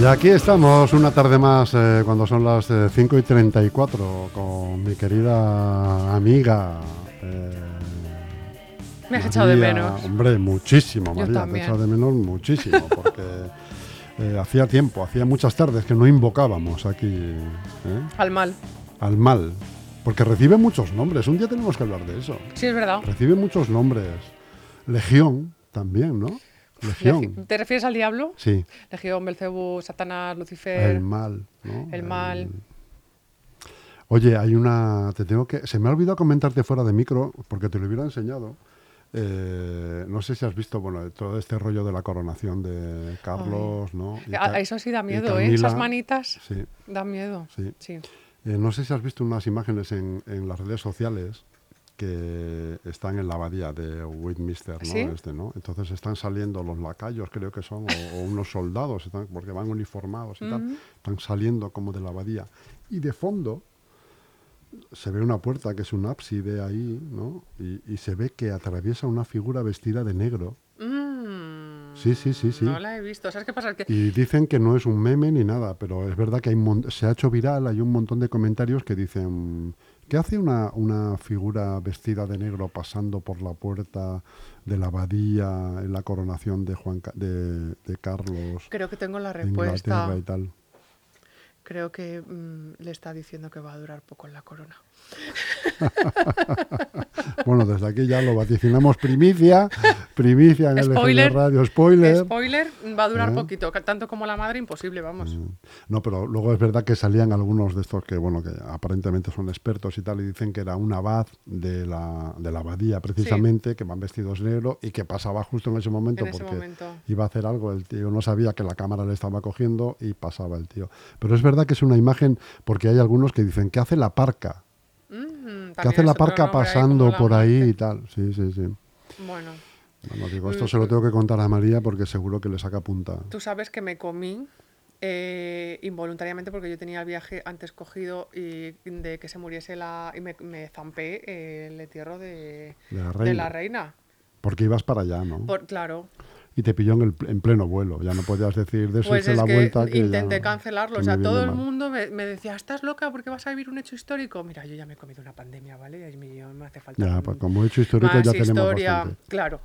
Y aquí estamos una tarde más, eh, cuando son las 5 eh, y 34, con mi querida amiga. Eh, me has echado de menos. Hombre, muchísimo, María. Me has echado de menos muchísimo, porque hacía tiempo, hacía muchas tardes que no invocábamos aquí. Al mal. Al mal. Porque recibe muchos nombres. Un día tenemos que hablar de eso. Sí, es verdad. Recibe muchos nombres. Legión también, ¿no? Legión. ¿Te refieres al diablo? Sí. Legión, Belcebú, Satanás, Lucifer. El mal, ¿no? El mal. Oye, hay una. Te tengo que. Se me ha olvidado comentarte fuera de micro, porque te lo hubiera enseñado. Eh, no sé si has visto, bueno, todo este rollo de la coronación de Carlos, ¿no? eso sí da miedo, ¿eh? Esas manitas. Sí. Da miedo. Sí. sí. Eh, no sé si has visto unas imágenes en, en las redes sociales que están en la abadía de Westminster, ¿no? Este, ¿no? Entonces están saliendo los lacayos, creo que son, o, unos soldados, porque van uniformados y tal, están saliendo como de la abadía. Y de fondo se ve una puerta que es un ábside ahí, ¿no? Y, se ve que atraviesa una figura vestida de negro. Sí, sí, sí, sí. No la he visto. ¿Sabes qué pasa? Y dicen que no es un meme ni nada, pero es verdad que hay se ha hecho viral, hay un montón de comentarios que dicen ¿Qué hace una, una, figura vestida de negro pasando por la puerta de la abadía en la coronación de Juan de, de Carlos? Creo que tengo la respuesta. Y tal. Creo que mm, le está diciendo que va a durar poco en la corona. bueno, desde aquí ya lo vaticinamos primicia, primicia en el Radio, spoiler. Spoiler, va a durar ¿Eh? poquito, tanto como la madre, imposible, vamos. Mm. No, pero luego es verdad que salían algunos de estos que, bueno, que aparentemente son expertos y tal, y dicen que era un abad de la, de la abadía precisamente, que van vestidos negro y que pasaba justo en ese momento porque iba a hacer algo, el tío no sabía que la cámara le estaba cogiendo y pasaba el tío. Pero es verdad que es una imagen, porque hay algunos que dicen, ¿qué hace la parca? Que hace la parca pasando por ahí y tal. Sí, sí, sí. Bueno. Bueno, digo, esto mm, se lo tengo que contar a María porque seguro que le saca punta. Tú sabes que me comí eh, involuntariamente porque yo tenía el viaje antes cogido y de que se muriese la... y me, zampé el entierro de, de, la reina. Porque ibas para allá, ¿no? Por, claro y te pilló en, el, en pleno vuelo. Ya no podías decir de eso pues la vuelta. Que intenté cancelarlo. o sea, todo el mundo me, decía, ¿estás loca porque vas a vivir un hecho histórico? Mira, yo ya me he comido una pandemia, ¿vale? Y me hace falta. Ya, pues como hecho histórico ya tenemos historia, Claro,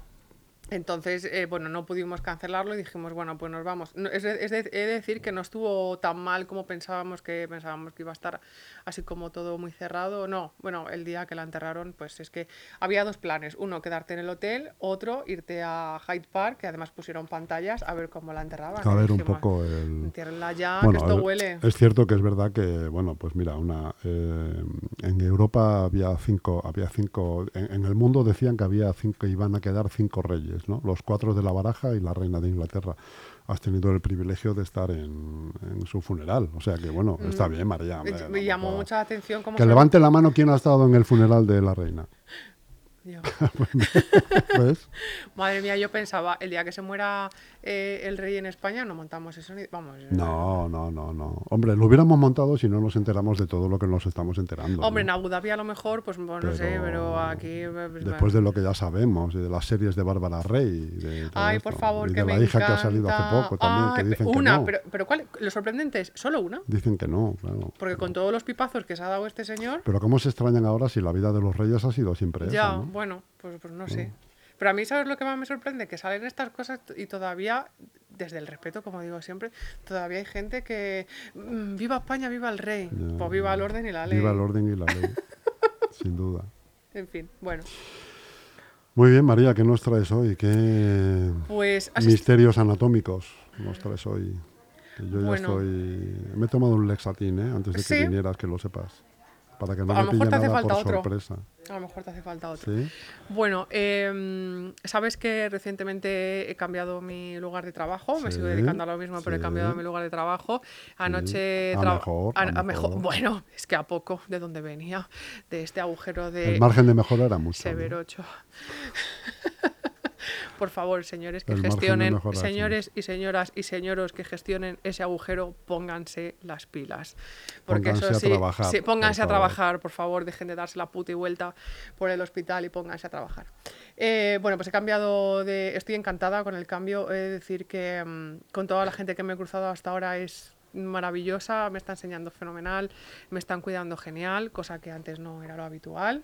entonces, eh, bueno, no pudimos cancelarlo y dijimos, bueno, pues nos vamos. es, es decir que no estuvo tan mal como pensábamos que pensábamos que iba a estar así como todo muy cerrado. No, bueno, el día que la enterraron, pues es que había dos planes. Uno, quedarte en el hotel, otro, irte a Hyde Park, que además pusieron pantallas, a ver cómo la enterraban. A ver un poco el... ya, que esto huele. Es cierto que es verdad que, bueno, pues mira, una eh, en Europa había cinco, había cinco, en, el mundo decían que había cinco, iban a quedar cinco reyes los cuatro de la baraja y la reina de Inglaterra. Has tenido el privilegio de estar en, su funeral. O sea que, bueno, está mm. bien, María. Me, llamó mucha atención. que levante la mano quien ha estado en el funeral de la reina. Madre mía, yo pensaba, el día que se muera eh, el rey en España, no montamos eso ni. Vamos. Eh. No, no, no, no. Hombre, lo hubiéramos montado si no nos enteramos de todo lo que nos estamos enterando. Hombre, en Abu Dhabi a lo mejor, pues, no sé, pero aquí. Eh, pues, después de lo que ya sabemos, de las series de Bárbara Rey. De Ay, por favor, y de la hija que ha salido hace poco también, que dicen una, que no. pero, pero ¿cuál? Lo sorprendente es, ¿solo una? Dicen que no, claro. Porque con todos los pipazos que se ha dado este señor. Pero ¿cómo se extrañan ahora si la vida de los reyes ha sido siempre ya, esa? Bueno, pues, pues no sé. Pero a mí, ¿sabes lo que más me sorprende? Que salen estas cosas y todavía, desde el respeto, como digo siempre, todavía hay gente que. Mm, ¡Viva España, viva el rey! pues viva el orden y la ley. Viva el orden y la ley, sin duda. En fin, bueno. Muy bien, María, ¿qué nos traes hoy? ¿Qué pues, misterios anatómicos nos traes hoy? yo ya estoy... Me he tomado un Lexatín, ¿eh? Antes de que vinieras, que lo sepas para que no a lo mejor te hace falta otro. A lo mejor te hace falta otro. Bueno, em, sabes que recientemente he cambiado mi lugar de trabajo, me sigo dedicando a lo mismo, pero he cambiado mi lugar de trabajo. Anoche... A mejor, a, mejor. Bueno, es que a poco de donde venía, de este agujero de... El margen de mejora era mucho. Severo 8. Por favor, señores que gestionen, señores y señoras y señoros que gestionen ese agujero, pónganse las pilas. Porque pónganse eso a sí, trabajar, sí, pónganse a trabajar, por favor, dejen de darse la puta y vuelta por el hospital y pónganse a trabajar. Eh, bueno, pues he cambiado de. Estoy encantada con el cambio. He de decir que mm, con toda la gente que me he cruzado hasta ahora es maravillosa, me está enseñando fenomenal, me están cuidando genial, cosa que antes no era lo habitual.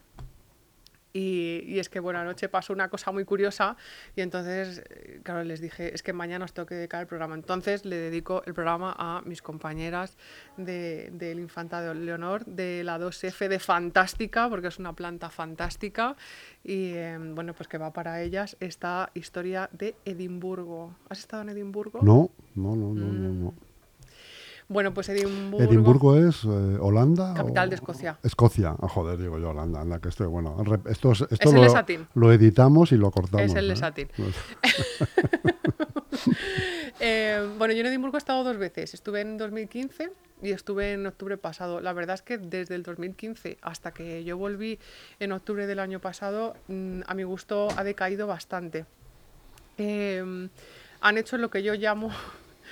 Y, y es que, bueno, anoche pasó una cosa muy curiosa y entonces, eh, claro, les dije, es que mañana os tengo que dedicar el programa. Entonces le dedico el programa a mis compañeras de- del Infanta de Leonor, de la 2F de Fantástica, porque es una planta fantástica. Y eh, bueno, pues que va para ellas esta historia de Edimburgo. ¿Has estado en Edimburgo? No, no, no, no, no. Mm. no. Bueno, pues Edimburgo. ¿Edimburgo es eh, Holanda? Capital o- de Escocia. Escocia. Ah, joder, digo yo Holanda, anda, que estoy bueno. Esto, es- el lo, lo editamos y lo cortamos. Es el. Lesatín. Eh, bueno, yo en Edimburgo he estado dos veces. Estuve en 2015 y estuve en octubre pasado. La verdad es que desde el 2015 hasta que yo volví en octubre del año pasado, mm, a mi gusto ha decaído bastante. Eh, han hecho lo que yo llamo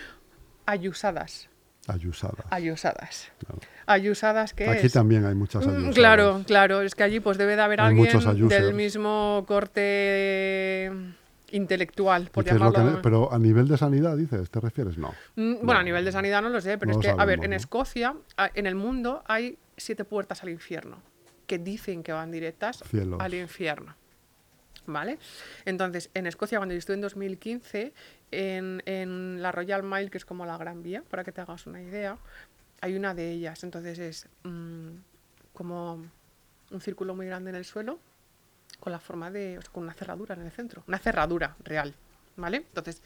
ayusadas. Ayusada. Ayusadas. Claro. Ayusadas que Aquí es... también hay muchas Mm, ayusadas. Claro, claro, es que allí pues debe de haber Hay alguien del mismo corte intelectual, ¿Y por que- llamarlo. pero a nivel de sanidad, dices, ¿te refieres? No. Mm, Bueno, a nivel de sanidad no lo sé, pero No es que, a ver, en. Escocia, en el mundo, hay siete puertas al infierno que dicen que van directas Cielos. al infierno. ¿Vale? Entonces, en Escocia, cuando yo estuve en 2015, en, en la Royal Mile, que es como la Gran Vía, para que te hagas una idea, hay una de ellas. Entonces es mm, como un círculo muy grande en el suelo, con la forma de. o sea, con una cerradura en el centro. Una cerradura real. ¿Vale? Entonces,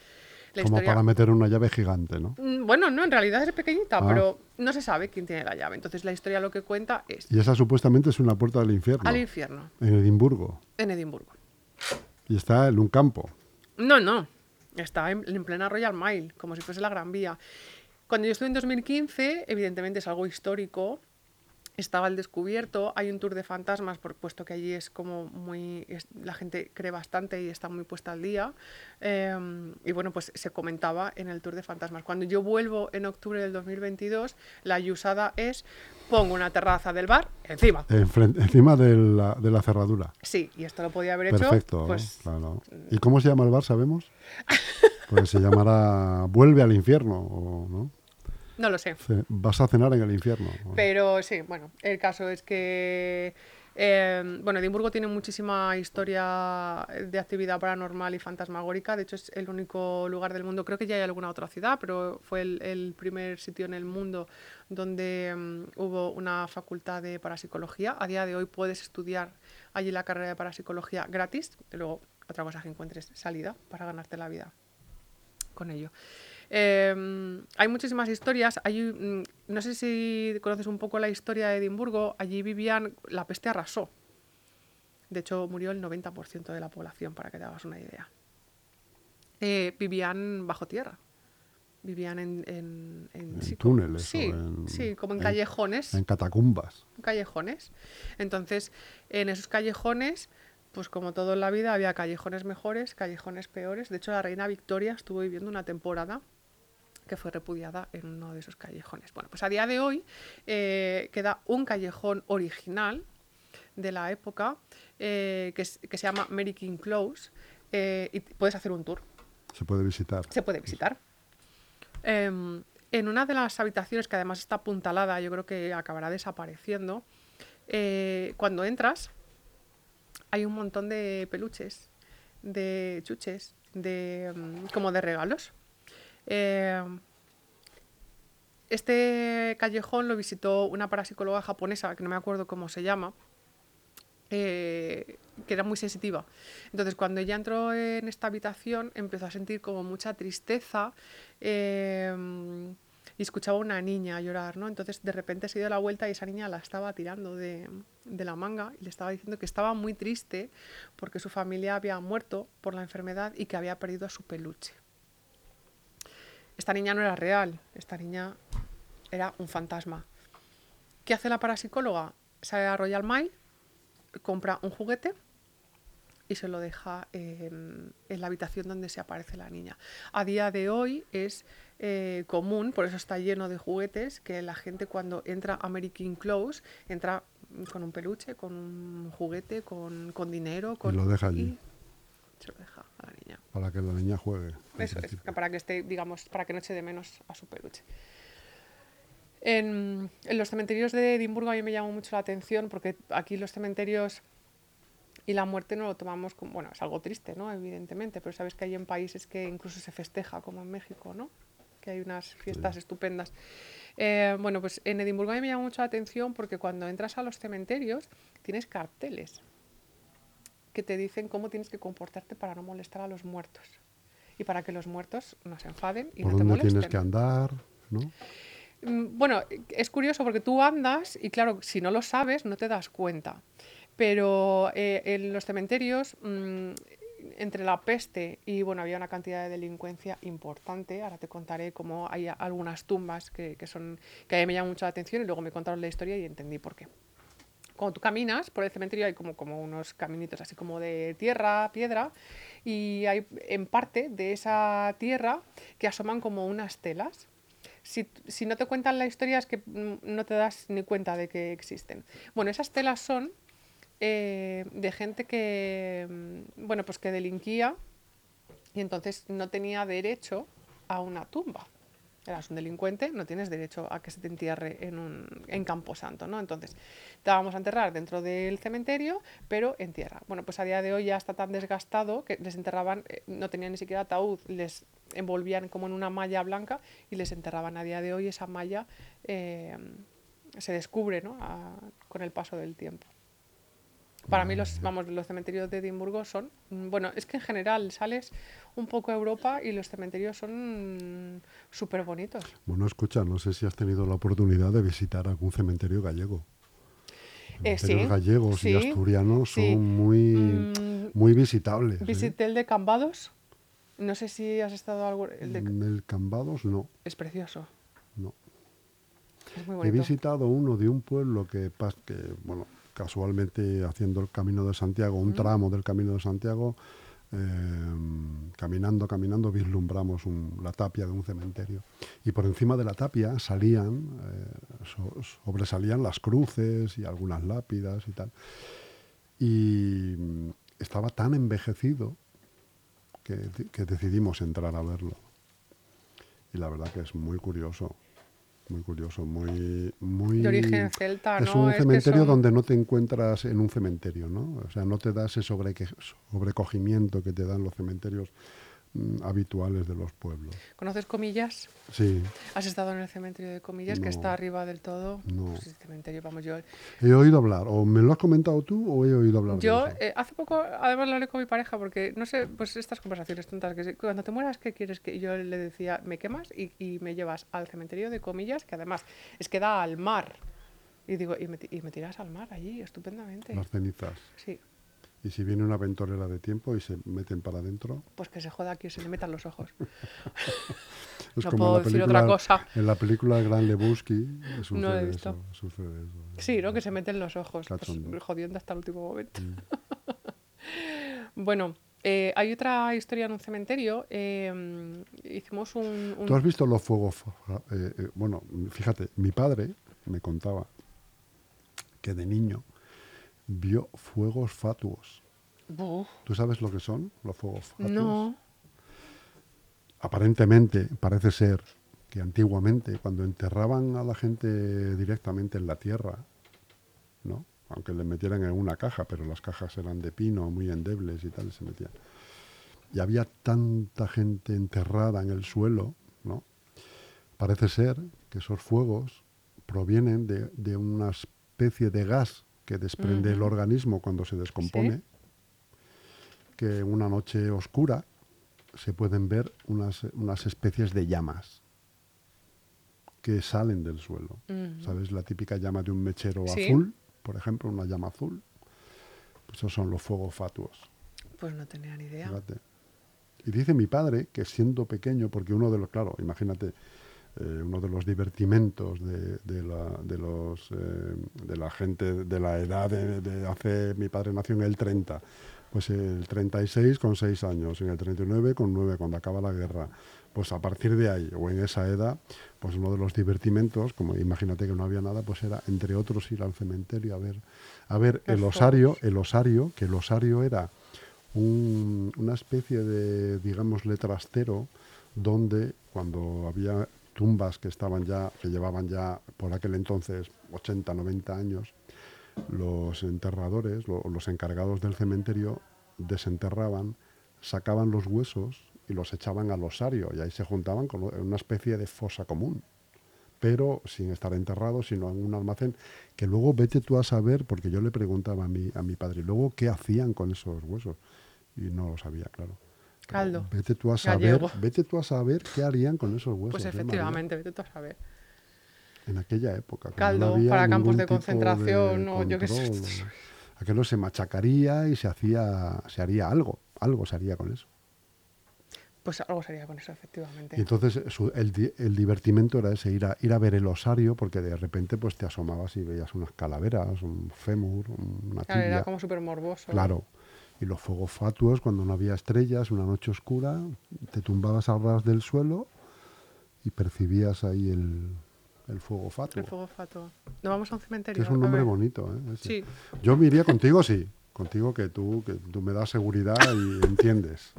la Como historia. para meter una llave gigante, ¿no? Mm, Bueno, no, en realidad es pequeñita, Ah. pero no se sabe quién tiene la llave. Entonces la historia lo que cuenta es Y esa supuestamente es una puerta del infierno. al infierno, En Edimburgo. en Edimburgo. Y está en un campo. No, no, está en, en plena Royal Mile, como si fuese la Gran Vía. Cuando yo estuve en 2015, evidentemente es algo histórico, estaba al descubierto, hay un tour de fantasmas, por puesto que allí es como muy, es- la gente cree bastante y está muy puesta al día. eh, y bueno, pues se comentaba en el tour de fantasmas. Cuando yo vuelvo en octubre del 2022, la usada es, pongo una terraza del bar encima. enfren- encima de la, de la cerradura. Sí, y esto lo podía haber hecho. Perfecto. Pues claro. ¿Y cómo se llama el bar, sabemos? Pues se llamará Vuelve al infierno. ¿no? No lo sé. Vas a cenar en el infierno. Pero sí, bueno, el caso es que. eh, bueno, Edimburgo tiene muchísima historia de actividad paranormal y fantasmagórica. De hecho, es el único lugar del mundo. Creo que ya hay alguna otra ciudad, pero fue el, el primer sitio en el mundo donde mm, hubo una facultad de parapsicología. A día de hoy puedes estudiar allí la carrera de parapsicología gratis. Y luego, otra cosa que encuentres salida para ganarte la vida con ello. Eh, hay muchísimas historias. Hay, mm, no sé si conoces un poco la historia de Edimburgo. Allí vivían, la peste arrasó. De hecho, murió el 90% de la población, para que te hagas una idea. Eh, vivían bajo tierra. Vivían en, en, en- En sí, túneles Sí, sí, como en, en- callejones En catacumbas. callejones. Entonces, en esos callejones, pues como todo en la vida, había callejones mejores, callejones peores. De hecho, la reina Victoria estuvo viviendo una temporada que fue repudiada en uno de esos callejones. Bueno, pues a día de hoy eh, queda un callejón original de la época eh, que, se llama Mary King Close eh, y puedes hacer un tour Se puede visitar. se puede visitar. Em, en una de las habitaciones, que además está apuntalada, yo creo que acabará desapareciendo, cuando entras hay un montón de peluches, de chuches, de, mm, como de regalos. Em, este callejón lo visitó una parapsicóloga japonesa, que no me acuerdo cómo se llama, eh, que era muy sensitiva. Entonces, cuando ella entró en esta habitación, empezó a sentir como mucha tristeza eh, y escuchaba a una niña llorar, ¿no? Entonces, de repente se dio la vuelta y esa niña la estaba tirando de, de la manga y le estaba diciendo que estaba muy triste porque su familia había muerto por la enfermedad y que había perdido a su peluche. Esta niña no era real, esta niña era un fantasma. ¿Qué hace la parapsicóloga? Sale a Royal Mile, compra un juguete y se lo deja en la habitación donde se aparece la niña. A día de hoy es eh, común, por eso está lleno de juguetes, que la gente cuando entra a American Clothes entra con un peluche, con un juguete, con, con dinero. Con, y lo deja allí. Se lo deja a la niña. Para que la niña juegue. Eso es, para que esté, digamos, para que no eche de menos a su peluche. En, en, los cementerios de Edimburgo a mí me llamó mucho la atención porque aquí los cementerios y la muerte no lo tomamos como, bueno, es algo triste, ¿no? Evidentemente, pero sabes que hay en países que incluso se festeja, como en México, ¿no? Que hay unas fiestas estupendas. Eh, bueno, pues en Edimburgo a mí me llama mucho la atención porque cuando entras a los cementerios tienes carteles que te dicen cómo tienes que comportarte para no molestar a los muertos y para que los muertos no se enfaden y ¿Por no te molesten. tienes que andar? ¿no? Mm, Bueno, es curioso porque tú andas y claro, si no lo sabes no te das cuenta. Pero eh, en los cementerios, mm, entre la peste y bueno, había una cantidad de delincuencia importante. Ahora te contaré cómo hay algunas tumbas que, que son que a mí me llaman mucho la atención y luego me contaron la historia y entendí por qué. Cuando tú caminas por el cementerio hay como, unos caminitos así como de tierra, piedra, y hay en parte de esa tierra que asoman como unas telas. Si, si no te cuentan la historia es que mm, no te das ni cuenta de que existen. Bueno, esas telas son eh, de gente que, mm, bueno, pues que delinquía y entonces no tenía derecho a una tumba. Eras un delincuente, no tienes derecho a que se te entierre en, un, en Camposanto, ¿no? Entonces, te vamos a enterrar dentro del cementerio, pero en tierra. Bueno, pues a día de hoy ya está tan desgastado que les enterraban, eh, no tenían ni siquiera ataúd, les envolvían como en una malla blanca y les enterraban. A día de hoy esa malla eh, se descubre, ¿no? Con el paso del tiempo. Para mí los, vamos, los cementerios de Edimburgo son, mm, bueno, es que en general sales un poco a Europa y los cementerios son súper bonitos. Bueno, escucha, no sé si has tenido la oportunidad de visitar algún cementerio gallego. Eh, sí, gallegos sí, y asturianos sí. son muy, Mm, muy visitables. ¿eh? Visité el de Cambados, no sé si has estado algo, el de- el Cambados no, es precioso, no. es muy He bonito. visitado uno de un pueblo que, que, bueno, casualmente haciendo el Camino de Santiago, un tramo del Camino de Santiago, eh, caminando, caminando, vislumbramos un- la tapia de un cementerio. Y por encima de la tapia salían, eh, so- sobresalían las cruces y algunas lápidas y tal. Y mm, estaba tan envejecido que, que decidimos entrar a verlo. Y la verdad que es muy curioso, muy curioso, muy... muy De origen celta, es ¿no? un Es cementerio son- donde no te encuentras en un cementerio, ¿no? O sea, no te da ese sobreque- sobrecogimiento que te dan los cementerios habituales de los pueblos. ¿Conoces Comillas? Sí, ¿Has estado en el cementerio de Comillas, que No. está arriba del todo? No. Pues el cementerio, vamos, yo... he oído hablar, o me lo has comentado tú o he oído hablar Yo de eso. eh, hace poco, además lo hablé con mi pareja, porque no sé, pues estas conversaciones tontas, que cuando te mueras, ¿qué quieres que yo le decía? Me quemas y, y me llevas al cementerio de comillas, que además es que da al mar. Y digo, y me, y me tiras al mar allí, estupendamente. Las cenizas. Sí, Y si viene una aventurera de tiempo y se meten para adentro, pues que se joda aquí, se le metan los ojos. es No como puedo decir película, otra cosa. En la película Gran Lebowski sucede No he visto. eso. Sucede eso. Sí, ¿no? Que se meten los ojos. Pues, jodiendo hasta el último momento. Mm. bueno, eh, hay otra historia en un cementerio. eh, hicimos un... un- ¿Tú has visto los fuegos? eh, eh, bueno, fíjate, mi padre me contaba que de niño vio fuegos fatuos. Buf, ¿Tú sabes lo que son los fuegos fatuos? no. Aparentemente parece ser que antiguamente cuando enterraban a la gente directamente en la tierra, ¿no? Aunque le metieran en una caja, pero las cajas eran de pino, muy endebles y tal, se metían. Y había tanta gente enterrada en el suelo, ¿no? Parece ser que esos fuegos provienen de, de una especie de gas que desprende el organismo cuando se descompone, que en una noche oscura se pueden ver unas, unas especies de llamas que salen del suelo. ¿Sabes? La típica llama de un mechero Sí. azul, por ejemplo, una llama azul. Pues esos son los fuegos fatuos. Pues no tenía ni idea. Fíjate. Y dice mi padre que siendo pequeño, porque uno de los, claro, imagínate, eh, uno de los divertimentos de, de la, de, los, eh, de la gente de la edad de, de hace, mi padre nació en el 30, Pues el 36 con 6 años, en el 39 con 9 cuando acaba la guerra. Pues a partir de ahí, o en esa edad, pues uno de los divertimentos, como imagínate que no había nada, pues era, entre otros, ir al cementerio a ver, a ver el osario, el osario, que el osario era una especie de, digamos, letrastero, donde cuando había tumbas que estaban ya, que llevaban ya por aquel entonces 80, 90 años, los enterradores, los encargados del cementerio, desenterraban, sacaban los huesos y los echaban al osario y ahí se juntaban con una especie de fosa común pero sin estar enterrados, sino en un almacén, que luego vete tú a saber, porque yo le preguntaba a mi, a mi padre, luego qué hacían con esos huesos, y no lo sabía, claro. Caldo. Vete tú a saber, vete tú a saber qué harían con esos huesos. Pues ¿eh, efectivamente, vete tú a saber. En aquella época. Caldo para campos de concentración o yo qué sé. Aquello se machacaría y se hacía, se haría algo, algo se haría con eso. Pues algo sería con eso, efectivamente. Y entonces el, el, divertimento era ese, ir a, ir a ver el osario, porque de repente pues te asomabas y veías unas calaveras, un fémur, una tibia. era como súper morboso. Claro. Y los fuegos fatuos, cuando no había estrellas, una noche oscura, te tumbabas al ras del suelo y percibías ahí el, el fuego fatuo. El fuego fatuo. ¿No vamos a un cementerio? Que es un nombre bonito, ¿eh? Sí. Yo me iría contigo, sí. Contigo que tú, que tú me das seguridad y entiendes.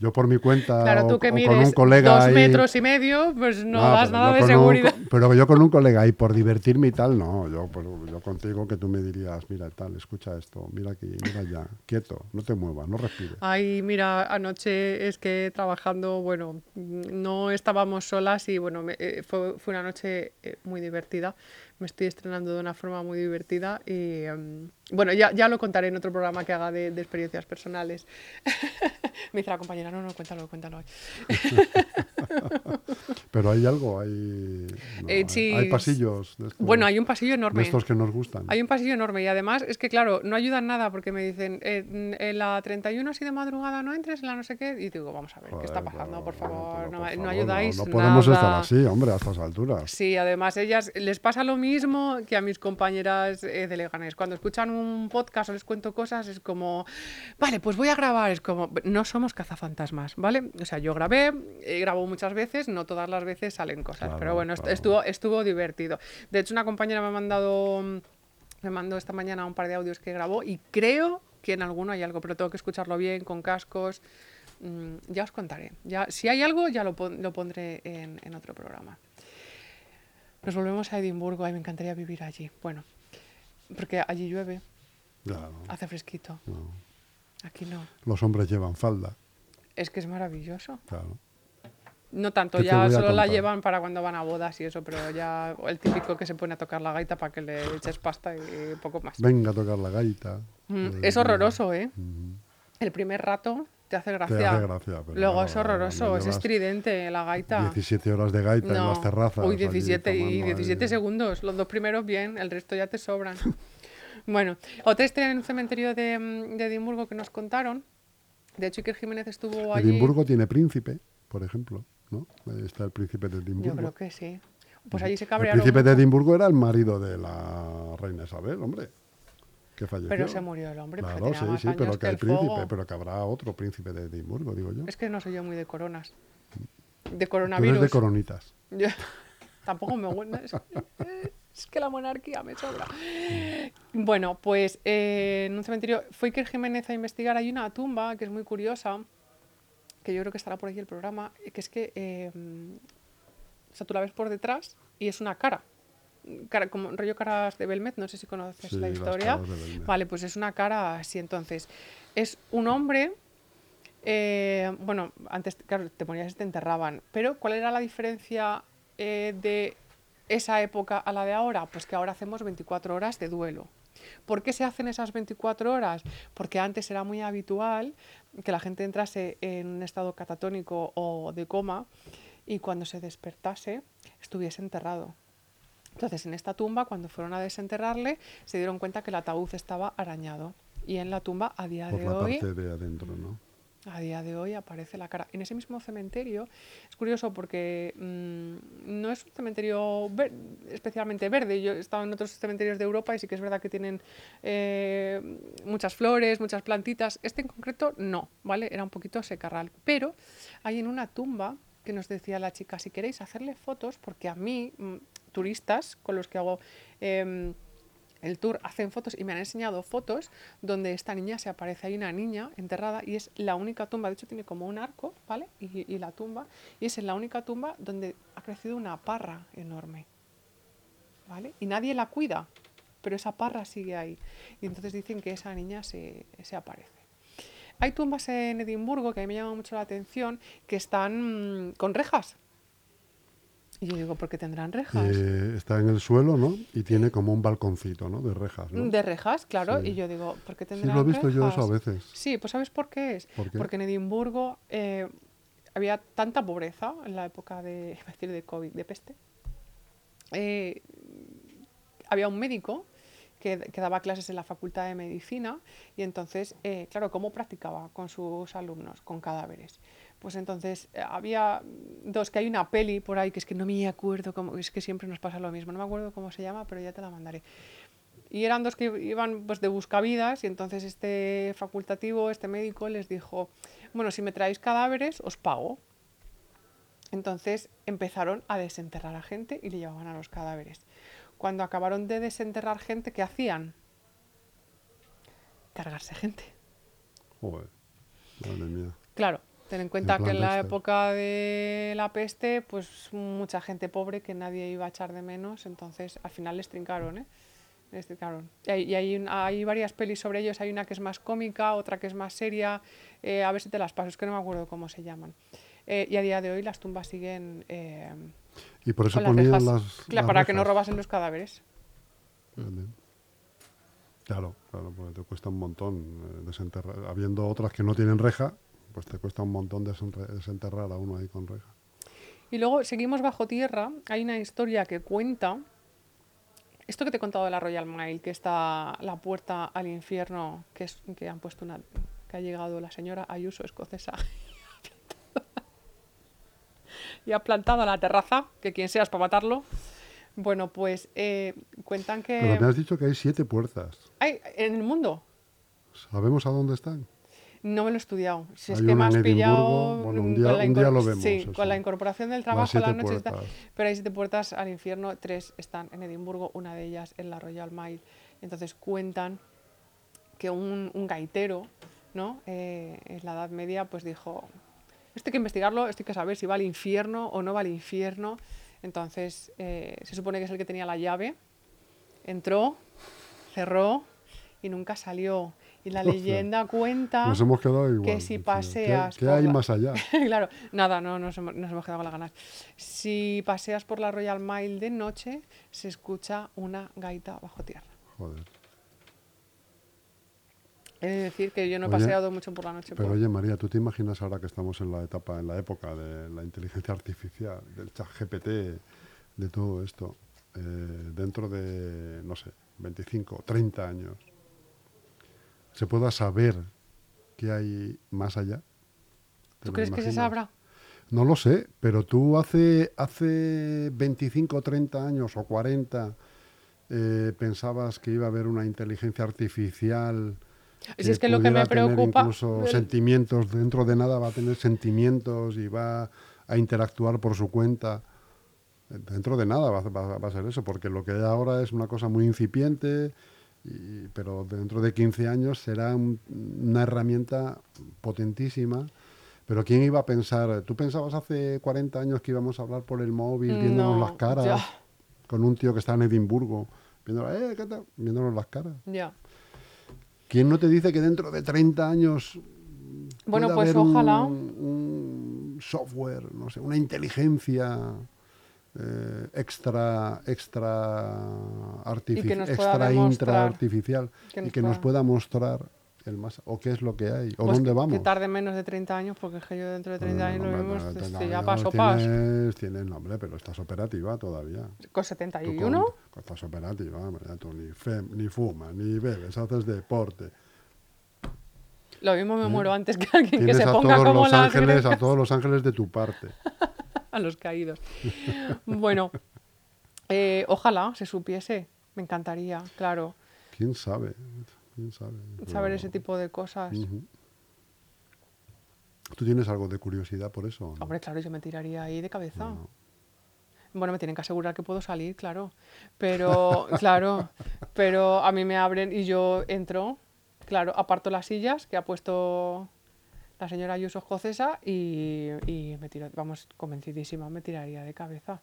Yo por mi cuenta claro, tú que o, con un colega dos metros y medio, pues no, das nada de seguridad. pero yo con un colega y por divertirme y tal, no. Yo, pues, yo contigo que tú me dirías, mira tal, escucha esto, mira aquí, mira allá, quieto, no te muevas, no respires. Ay, mira, anoche es que trabajando, bueno, no estábamos solas y bueno, eh, fue, fue, una noche eh, muy divertida me estoy estrenando de una forma muy divertida y em, bueno, ya, ya lo contaré en otro programa que haga de, experiencias personales. me dice la compañera, no, no, cuéntalo, cuéntalo. Pero hay algo, hay, eh, hay, pasillos. bueno, hay un pasillo enorme. De estos que nos gustan. Hay un pasillo enorme y además es que, claro, no ayudan nada porque me dicen, eh, en la 31 así de madrugada no entres, en la no sé qué, y digo, vamos a ver, ¿qué está pasando? por favor, no, ayudáis. No, podemos estar así, hombre, a estas alturas. Sí, además ellas les pasa lo mismo que a mis compañeras eh, de Leganés. Cuando escuchan un podcast o les cuento cosas, es como, vale, pues voy a grabar. Es como, no somos cazafantasmas, ¿vale? O sea, yo grabé, grabo muchas veces, no todas las veces salen cosas. pero bueno, estuvo, estuvo divertido. De hecho, una compañera me ha mandado, me mandó esta mañana un par de audios que grabó y creo que en alguno hay algo, pero tengo que escucharlo bien, con cascos. Mm, ya os contaré. Ya, si hay algo, ya lo, lo pondré en, en, otro programa. Nos volvemos a Edimburgo, y me encantaría vivir allí. Bueno, porque allí llueve, hace fresquito. Aquí no. Los hombres llevan falda. Es que es maravilloso. Claro. No tanto, ya solo la llevan para cuando van a bodas y eso, pero ya el típico que se pone a tocar la gaita para que le eches pasta y poco más. Venga a tocar la gaita. Mm, es horroroso, ¿eh? El primer rato te hace gracia. Te hace gracia Luego es horroroso, es estridente la gaita. 17 horas de gaita en las terrazas. Uy, 17 y 17 segundos. Los dos primeros bien, el resto ya te sobran. bueno, otra historia en un cementerio de, mm, de, Edimburgo que nos contaron. De hecho, Iker Jiménez estuvo allí. Edimburgo tiene príncipe, por ejemplo. ¿no? está el príncipe de Edimburgo. Yo creo que sí. Pues allí se cabrearon. El príncipe de Edimburgo era el marido de la reina Isabel, hombre. Que falleció. Pero se murió el hombre. Claro, sí, sí, pero que, el príncipe, pero que habrá otro príncipe de Edimburgo, digo yo. Es que no soy yo muy de coronas. De coronavirus. de coronitas. tampoco me gusta. Es, que la monarquía me sobra. Bueno, pues eh, en un cementerio fue Iker Jiménez a investigar. Hay una tumba que es muy curiosa que yo creo que estará por ahí el programa, que es que em, o sea, tú la ves por detrás y es una cara. Cara como rollo caras de Belmet, no sé si conoces la historia. Vale, pues es una cara así. Entonces, es un hombre. Eh, bueno, antes, claro, te ponías y te enterraban. Pero, ¿cuál era la diferencia eh, de esa época a la de ahora? Pues que ahora hacemos 24 horas de duelo. ¿Por qué se hacen esas 24 horas? Porque antes era muy habitual que la gente entrase en un estado catatónico o de coma y cuando se despertase estuviese enterrado. Entonces, en esta tumba, cuando fueron a desenterrarle, se dieron cuenta que el ataúd estaba arañado. Y en la tumba, a día Por de la hoy. Parte de adentro, ¿no? a día de hoy aparece la cara. En ese mismo cementerio, es curioso porque mm, no es un cementerio especialmente verde. Yo he estado en otros cementerios de Europa y sí que es verdad que tienen eh, muchas flores, muchas plantitas. Este en concreto no, ¿vale? Era un poquito secarral. Pero hay en una tumba que nos decía la chica, si queréis hacerle fotos, porque a mí, mm, turistas con los que hago... Em, el tour hacen fotos y me han enseñado fotos donde esta niña se aparece. Hay una niña enterrada y es la única tumba, de hecho tiene como un arco, ¿vale? Y, la tumba, y es la única tumba donde ha crecido una parra enorme, ¿vale? Y nadie la cuida, pero esa parra sigue ahí. Y entonces dicen que esa niña se, se aparece. Hay tumbas en Edimburgo que a mí me llama mucho la atención que están mm, con rejas y yo digo, ¿por qué tendrán rejas? Eh, está en el suelo, ¿no? Y tiene como un balconcito, ¿no? De rejas, ¿no? De rejas, claro. Y yo digo, ¿por qué tendrán rejas? Sí, lo he visto yo eso a veces. Sí, pues ¿sabes por qué es? Porque en Edimburgo eh, había tanta pobreza en la época de, decir, de COVID, de peste. Eh, había un médico que, que, daba clases en la Facultad de Medicina y entonces, claro, ¿cómo practicaba con sus alumnos? Con cadáveres pues entonces eh, había dos, que hay una peli por ahí, que es que no me acuerdo, cómo, es que siempre nos pasa lo mismo, no me acuerdo cómo se llama, pero ya te la mandaré. Y eran dos que iban pues de buscavidas y entonces este facultativo, este médico les dijo, bueno, si me traéis cadáveres, os pago. Entonces empezaron a desenterrar a gente y le llevaban a los cadáveres. Cuando acabaron de desenterrar gente, ¿qué hacían? Cargarse gente. Joder, madre mía. Claro, Ten en cuenta que en la época de la peste, pues mucha gente pobre que nadie iba a echar de menos, entonces al final les trincaron, ¿eh? Les trincaron. Y, hay, hay, varias pelis sobre ellos, hay una que es más cómica, otra que es más seria, eh, a ver si te las paso, es que no me acuerdo cómo se llaman. Eh, y a día de hoy las tumbas siguen... Eh, y por eso ponían las, Claro, para que no robasen los cadáveres. Claro, claro, porque te cuesta un montón desenterrar. Habiendo otras que no tienen reja, pues te cuesta un montón desenterrar a uno ahí con reja. Y luego seguimos bajo tierra. Hay una historia que cuenta. Esto que te he contado de la Royal Mile, que está la puerta al infierno, que, es, que han puesto una. que ha llegado la señora Ayuso escocesa y ha plantado la terraza, que quien seas para matarlo. Bueno, pues eh, cuentan que. Pero me has dicho que hay siete puertas. ¿Hay en el mundo? ¿Sabemos a dónde están? No me lo he estudiado. Si es que me has pillado. Bueno, un día, un día lo vemos. Sí, con la incorporación del trabajo a la noche. Está, pero hay siete puertas al infierno, tres están en Edimburgo, una de ellas en la Royal Mile. Entonces cuentan que un, un gaitero, ¿no? Eh, en la Edad Media, pues dijo: Esto hay que investigarlo, esto hay que saber si va al infierno o no va al infierno. Entonces eh, se supone que es el que tenía la llave. Entró, cerró y nunca salió. Y la leyenda cuenta que si paseas... ¿Qué, hay más allá? claro, nada, no nos hemos, quedado con las ganas. Si paseas por la Royal Mile de noche, se escucha una gaita bajo tierra. Joder. De decir que yo no he paseado mucho por la noche. Pero oye, María, ¿tú te imaginas ahora que estamos en la etapa, en la época de la inteligencia artificial, del chat GPT, de todo esto, eh, dentro de, no sé, 25, 30 años? Se pueda saber qué hay más allá. ¿Tú crees que se sabrá? No lo sé, pero tú hace, hace 25 30 años o 40 eh, pensabas que iba a haber una inteligencia artificial. Si es que lo que me preocupa. Incluso sentimientos, dentro de nada va a tener sentimientos y va a interactuar por su cuenta. Dentro de nada va, va a ser eso, porque lo que hay ahora es una cosa muy incipiente, pero dentro de 15 años será una herramienta potentísima. Pero ¿quién iba a pensar? ¿Tú pensabas hace 40 años que íbamos a hablar por el móvil, viéndonos las caras? Con un tío que está en Edimburgo, eh, viéndonos las caras. Ya. ¿Quién no te dice que dentro de 30 años bueno, pues ojalá. un, software, no sé, una inteligencia eh, extra, extra, extra intra artificial y que nos pueda mostrar el más o qué es lo que hay o pues dónde vamos. Que tarde menos de 30 años porque es que yo dentro de 30 años lo vemos este, ya paso paso. Tienes, nombre, pero estás operativa todavía. ¿Con 71? estás operativa, tú ni, ni fumas, ni bebes, haces deporte. Lo mismo me ¿Eh? muero antes que alguien que Tienes se a ponga todos como los ángeles, a todos los ángeles de tu parte. a los caídos. Bueno, eh, ojalá se supiese. Me encantaría, claro, ¿Quién sabe? ¿Quién sabe? saber ese tipo de cosas. ¿Tú tienes algo de curiosidad por eso? no? Hombre, claro, yo me tiraría ahí de cabeza. No. Bueno, me tienen que asegurar que puedo salir, claro. Pero, claro, pero a mí me abren y yo entro, claro, aparto las sillas que ha puesto la señora Ayuso escocesa y, y me tiro, vamos, convencidísima, me tiraría de cabeza.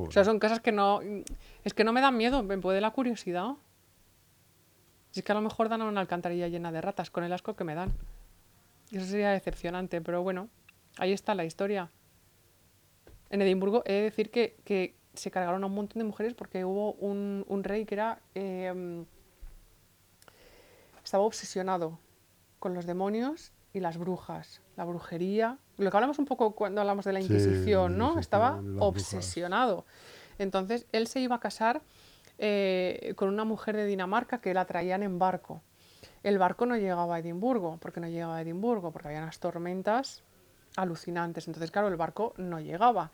O Joder. sea, son cosas que no, es que no me dan miedo, me puede la curiosidad. Si es que a lo mejor dan a una alcantarilla llena de ratas con el asco que me dan. Eso sería decepcionante, pero bueno, ahí está la historia. En Edimburgo he de decir que, que se cargaron a un montón de mujeres porque hubo un, un rey que era eh, estaba obsesionado con los demonios y las brujas, la brujería. Lo que hablamos un poco cuando hablamos de la Inquisición, ¿no? Estaba brujas. obsesionado. Entonces, él se iba a casar eh, con una mujer de Dinamarca que la traían en barco. El barco no llegaba a Edimburgo. ¿Por qué no llegaba a Edimburgo? Porque había unas tormentas alucinantes. Entonces, claro, el barco no llegaba.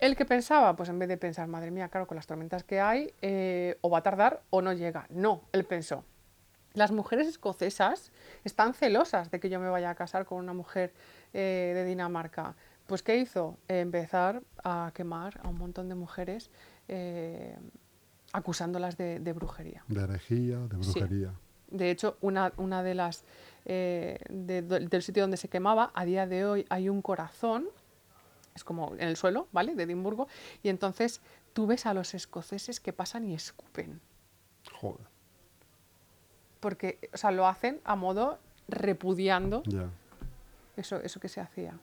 ¿El que pensaba? Pues en vez de pensar, madre mía, claro, con las tormentas que hay, eh, o va a tardar o no llega. No, él pensó, las mujeres escocesas están celosas de que yo me vaya a casar con una mujer eh, de Dinamarca. Pues ¿qué hizo? Empezar a quemar a un montón de mujeres eh, acusándolas de, de brujería. De herejía, de Sí. brujería. De hecho, una, una de las eh, de- del sitio donde se quemaba, a día de hoy hay un corazón, es como en el suelo, ¿vale? De Edimburgo, y entonces tú ves a los escoceses que pasan y escupen, Joder, porque, o sea, lo hacen a modo repudiando eso, eso que se hacía.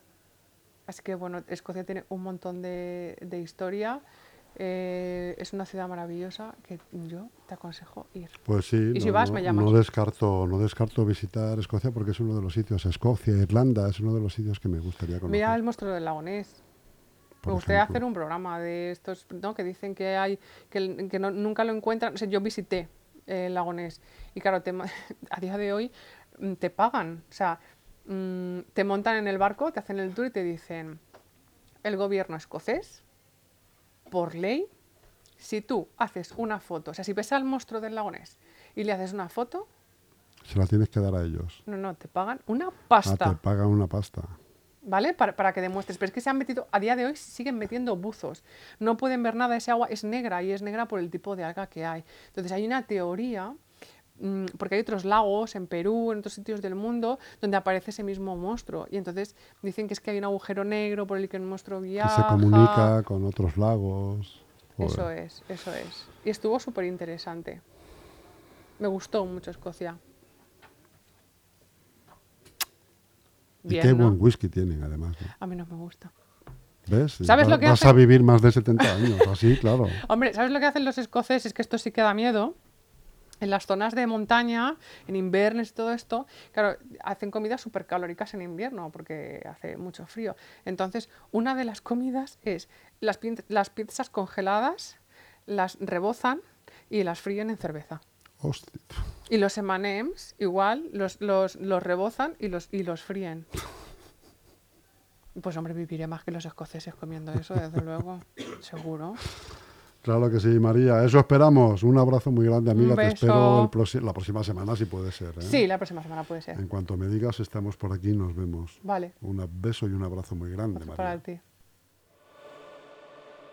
Así que bueno, Escocia tiene un montón de, de historia. eh, es una ciudad maravillosa que yo te aconsejo ir. Pues sí, Y si no, vas, me llamas. no descarto, no descarto visitar Escocia porque es uno de los sitios, Escocia, Irlanda, es uno de los sitios que me gustaría conocer. Mira el monstruo del lago Ness. por Me gustaría ejemplo. hacer un programa de estos, ¿no? Que dicen que hay, que, que no- nunca lo encuentran. O sea, yo visité el lago Ness y claro, te a día de hoy mm, te pagan. O sea, mm, te montan en el barco, te hacen el tour y te dicen, el gobierno escocés, por ley, si tú haces una foto, o sea, si ves al monstruo del lago Ness y le haces una foto, Se la tienes que dar a ellos. no, no, te pagan una Ah, pasta. te pagan una pasta. ¿Vale? Para, para que demuestres. Pero es que se han metido, a día de hoy siguen metiendo buzos. No pueden ver nada, ese agua es negra y es negra por el tipo de alga que hay. Entonces hay una teoría, mm, porque hay otros lagos en Perú, en otros sitios del mundo, donde aparece ese mismo monstruo. Y entonces dicen que es que hay un agujero negro por el que el monstruo Que viaja. se comunica con otros lagos. Joder. Eso es, eso es. Y estuvo súper interesante. Me gustó mucho Escocia. Y qué ¿no? buen whisky tienen, además. ¿no? A mí no me gusta. ¿Ves? ¿Sabes Va- lo que Vas hace? a vivir más de 70 años, así, claro. Hombre, ¿sabes lo que hacen los escoceses? Que esto sí que da miedo. En las zonas de montaña, en inviernos y todo esto, claro, hacen comidas súper calóricas en invierno porque hace mucho frío. Entonces, una de las comidas es las, las pizzas congeladas, las rebozan y las fríen en cerveza. Hostia. Y los M&M's igual los, los, los rebozan y los, y los fríen. Pues hombre, viviré más que los escoceses comiendo eso, desde luego, seguro. Claro que sí, María. Eso esperamos. Un abrazo muy grande, amiga. Un Te espero el la próxima semana, si puede ser. ¿eh? Sí, la próxima semana puede ser. En cuanto me digas, estamos por aquí, nos vemos. Vale, Un beso y un abrazo muy grande, María. para ti.